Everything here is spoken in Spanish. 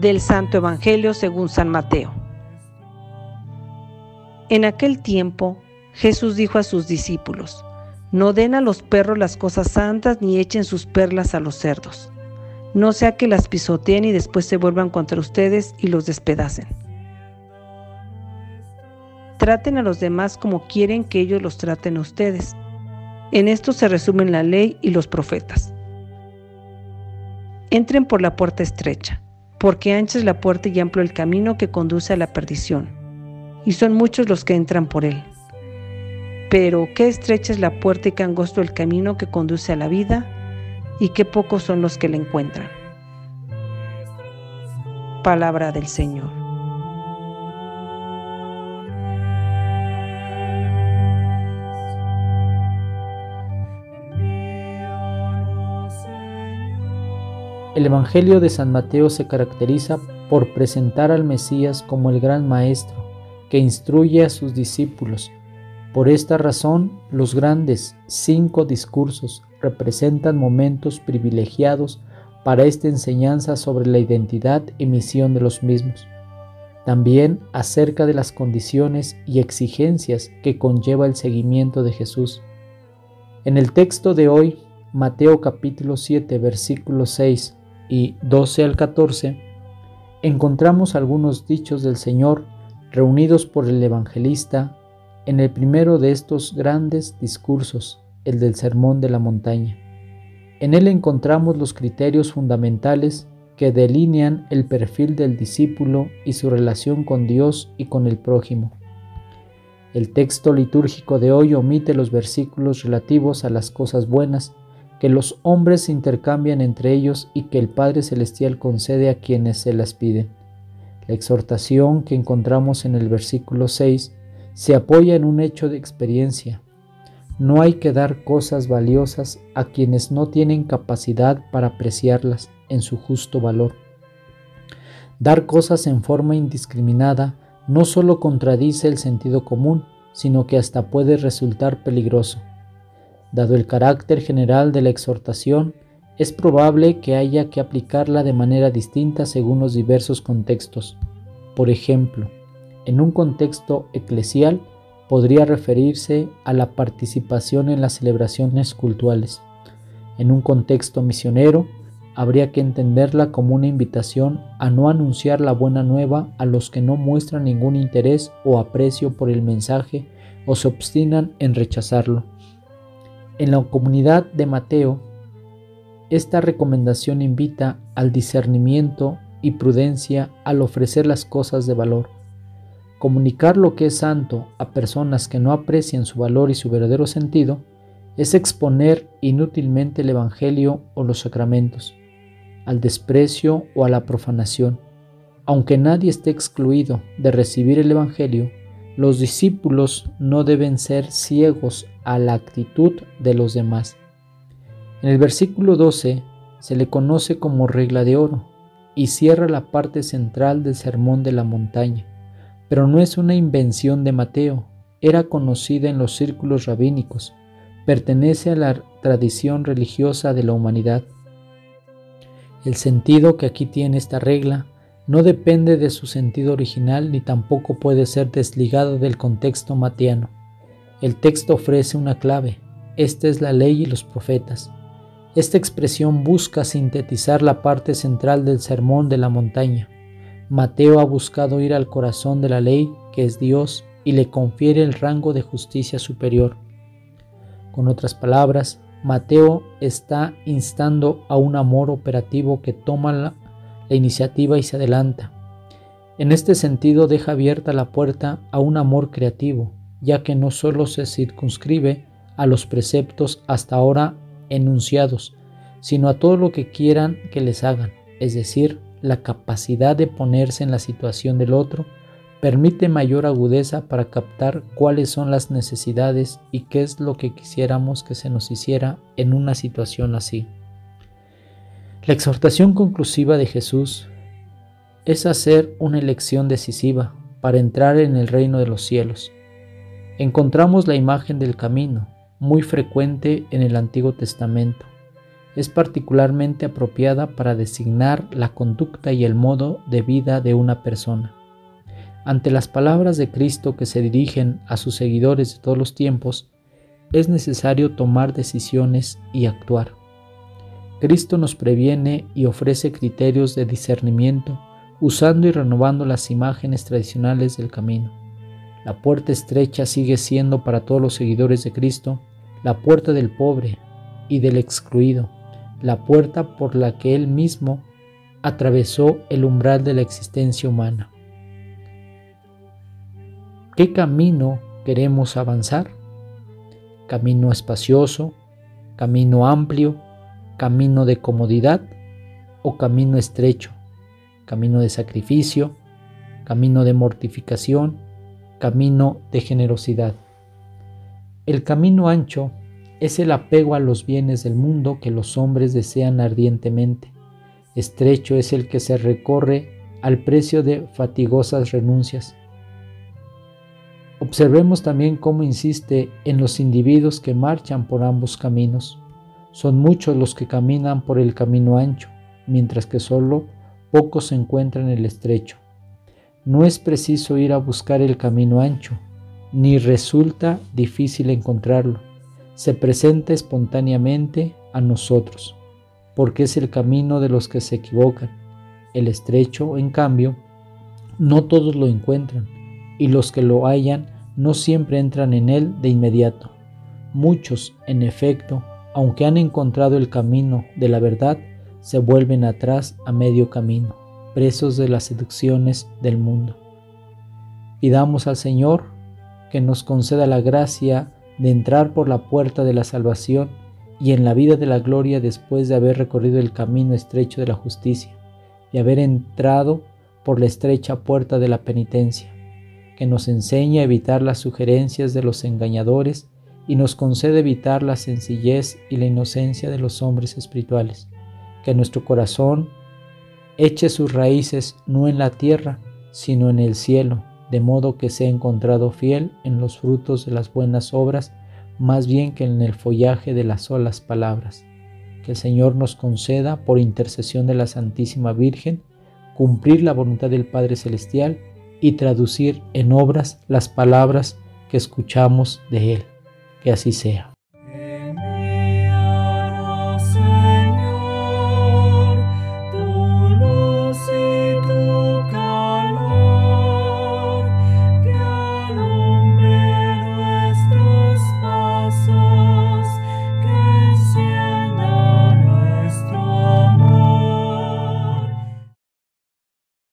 del Santo Evangelio según San Mateo. En aquel tiempo Jesús dijo a sus discípulos, No den a los perros las cosas santas ni echen sus perlas a los cerdos, no sea que las pisoteen y después se vuelvan contra ustedes y los despedacen. Traten a los demás como quieren que ellos los traten a ustedes. En esto se resumen la ley y los profetas. Entren por la puerta estrecha, porque ancha es la puerta y amplio el camino que conduce a la perdición, y son muchos los que entran por él. Pero qué estrecha es la puerta y qué angosto el camino que conduce a la vida, y qué pocos son los que la encuentran. Palabra del Señor. El Evangelio de San Mateo se caracteriza por presentar al Mesías como el gran Maestro, que instruye a sus discípulos. Por esta razón, los grandes cinco discursos representan momentos privilegiados para esta enseñanza sobre la identidad y misión de los mismos. También acerca de las condiciones y exigencias que conlleva el seguimiento de Jesús. En el texto de hoy, Mateo capítulo 7, versículo 6 y 12 al 14, encontramos algunos dichos del Señor reunidos por el evangelista en el primero de estos grandes discursos, el del Sermón de la Montaña. En él encontramos los criterios fundamentales que delinean el perfil del discípulo y su relación con Dios y con el prójimo. El texto litúrgico de hoy omite los versículos relativos a las cosas buenas que los hombres intercambian entre ellos y que el Padre Celestial concede a quienes se las piden. La exhortación que encontramos en el versículo 6 se apoya en un hecho de experiencia. No hay que dar cosas valiosas a quienes no tienen capacidad para apreciarlas en su justo valor. Dar cosas en forma indiscriminada no solo contradice el sentido común, sino que hasta puede resultar peligroso. Dado el carácter general de la exhortación, es probable que haya que aplicarla de manera distinta según los diversos contextos. Por ejemplo, en un contexto eclesial podría referirse a la participación en las celebraciones cultuales. En un contexto misionero, habría que entenderla como una invitación a no anunciar la buena nueva a los que no muestran ningún interés o aprecio por el mensaje o se obstinan en rechazarlo. En la comunidad de Mateo, esta recomendación invita al discernimiento y prudencia al ofrecer las cosas de valor. Comunicar lo que es santo a personas que no aprecian su valor y su verdadero sentido es exponer inútilmente el Evangelio o los sacramentos, al desprecio o a la profanación. Aunque nadie esté excluido de recibir el Evangelio, los discípulos no deben ser ciegos a la actitud de los demás. En el versículo 12 se le conoce como regla de oro y cierra la parte central del Sermón de la Montaña, pero no es una invención de Mateo, era conocida en los círculos rabínicos, pertenece a la tradición religiosa de la humanidad. El sentido que aquí tiene esta regla no depende de su sentido original ni tampoco puede ser desligado del contexto matiano. El texto ofrece una clave. Esta es la ley y los profetas. Esta expresión busca sintetizar la parte central del sermón de la montaña. Mateo ha buscado ir al corazón de la ley, que es Dios, y le confiere el rango de justicia superior. Con otras palabras, Mateo está instando a un amor operativo que toma la iniciativa y se adelanta. En este sentido deja abierta la puerta a un amor creativo, ya que no solo se circunscribe a los preceptos hasta ahora enunciados, sino a todo lo que quieran que les hagan, es decir, la capacidad de ponerse en la situación del otro permite mayor agudeza para captar cuáles son las necesidades y qué es lo que quisiéramos que se nos hiciera en una situación así. La exhortación conclusiva de Jesús es hacer una elección decisiva para entrar en el reino de los cielos. Encontramos la imagen del camino, muy frecuente en el Antiguo Testamento. es particularmente apropiada para designar la conducta y el modo de vida de una persona. Ante las palabras de Cristo que se dirigen a sus seguidores de todos los tiempos, es necesario tomar decisiones y actuar. Cristo nos previene y ofrece criterios de discernimiento usando y renovando las imágenes tradicionales del camino. La puerta estrecha sigue siendo para todos los seguidores de Cristo la puerta del pobre y del excluido, la puerta por la que Él mismo atravesó el umbral de la existencia humana. ¿Qué camino queremos avanzar? ¿Camino espacioso? ¿Camino amplio? ¿Camino de comodidad? ¿O camino estrecho? ¿Camino de sacrificio? ¿Camino de mortificación? ¿Camino de generosidad? El camino ancho es el apego a los bienes del mundo que los hombres desean ardientemente. Estrecho es el que se recorre al precio de fatigosas renuncias. Observemos también cómo insiste en los individuos que marchan por ambos caminos. Son muchos los que caminan por el camino ancho, mientras que solo pocos se encuentran en el estrecho. No es preciso ir a buscar el camino ancho, ni resulta difícil encontrarlo se presenta espontáneamente a nosotros, porque es el camino de los que se equivocan. El estrecho, en cambio, no todos lo encuentran, y los que lo hallan no siempre entran en él de inmediato. Muchos, en efecto, aunque han encontrado el camino de la verdad, se vuelven atrás a medio camino, presos de las seducciones del mundo. Pidamos al Señor que nos conceda la gracia de entrar por la puerta de la salvación y en la vida de la gloria después de haber recorrido el camino estrecho de la justicia y haber entrado por la estrecha puerta de la penitencia, que nos enseña a evitar las sugerencias de los engañadores y nos concede evitar la sencillez y la inocencia de los hombres espirituales, que nuestro corazón eche sus raíces no en la tierra, sino en el cielo, de modo que sea encontrado fiel en los frutos de las buenas obras, más bien que en el follaje de las solas palabras. Que el Señor nos conceda, por intercesión de la Santísima Virgen, cumplir la voluntad del Padre Celestial y traducir en obras las palabras que escuchamos de Él. Que así sea.